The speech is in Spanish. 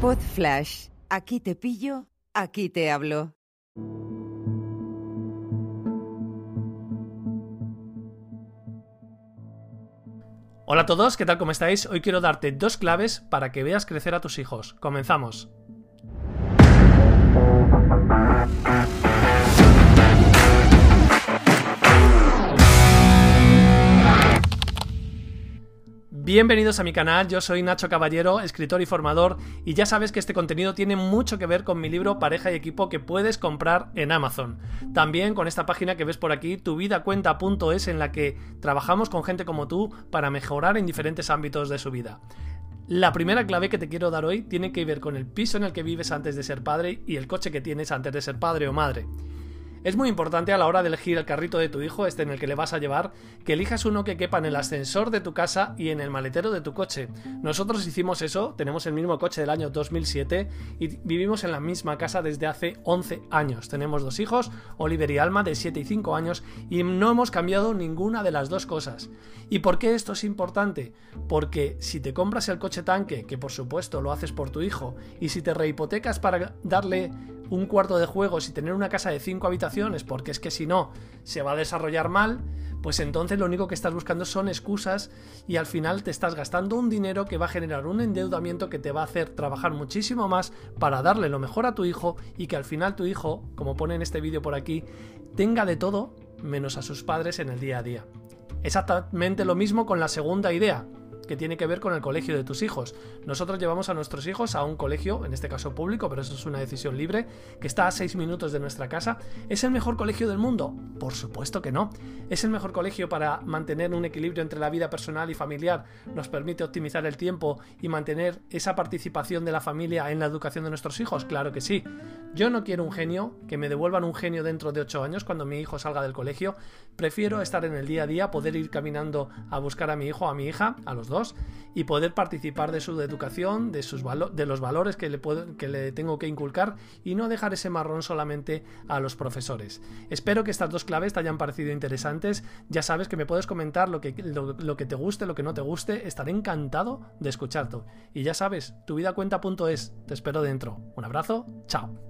Pod Flash. Aquí te pillo, aquí te hablo. Hola a todos, ¿qué tal? ¿Cómo estáis? Hoy quiero darte dos claves para que veas crecer a tus hijos. Comenzamos. Bienvenidos a mi canal, yo soy Nacho Caballero, escritor y formador, y ya sabes que este contenido tiene mucho que ver con mi libro Pareja y Equipo que puedes comprar en Amazon. También con esta página que ves por aquí, tuvidacuenta.es, en la que trabajamos con gente como tú para mejorar en diferentes ámbitos de su vida. La primera clave que te quiero dar hoy tiene que ver con el piso en el que vives antes de ser padre y el coche que tienes antes de ser padre o madre. Es muy importante a la hora de elegir el carrito de tu hijo, este en el que le vas a llevar, que elijas uno que quepa en el ascensor de tu casa y en el maletero de tu coche. Nosotros hicimos eso, tenemos el mismo coche del año 2007 y vivimos en la misma casa desde hace 11 años. Tenemos dos hijos, Oliver y Alma, de 7 y 5 años, y no hemos cambiado ninguna de las dos cosas. ¿Y por qué esto es importante? Porque si te compras el coche tanque, que por supuesto lo haces por tu hijo, y si te rehipotecas para darle un cuarto de juegos y tener una casa de 5 habitaciones, porque es que si no se va a desarrollar mal, pues entonces lo único que estás buscando son excusas y al final te estás gastando un dinero que va a generar un endeudamiento que te va a hacer trabajar muchísimo más para darle lo mejor a tu hijo y que al final tu hijo, como pone en este vídeo por aquí, tenga de todo menos a sus padres en el día a día. Exactamente lo mismo con la segunda idea, que tiene que ver con el colegio de tus hijos. Nosotros llevamos a nuestros hijos a un colegio, en este caso público, pero eso es una decisión libre, que está a seis minutos de nuestra casa. ¿Es el mejor colegio del mundo? Por supuesto que no. ¿Es el mejor colegio para mantener un equilibrio entre la vida personal y familiar? ¿Nos permite optimizar el tiempo y mantener esa participación de la familia en la educación de nuestros hijos? Claro que sí. Yo no quiero un genio, que me devuelvan un genio dentro de ocho años cuando mi hijo salga del colegio. Prefiero estar en el día a día, poder ir caminando a buscar a mi hijo o a mi hija, a los dos y poder participar de su educación, de, sus de los valores que le, que le tengo que inculcar y no dejar ese marrón solamente a los profesores. Espero que estas dos claves te hayan parecido interesantes. Ya sabes que me puedes comentar lo que, lo, que te guste, lo que no te guste. Estaré encantado de escucharte. Y ya sabes, tuvidacuenta.es. Te espero dentro. Un abrazo. Chao.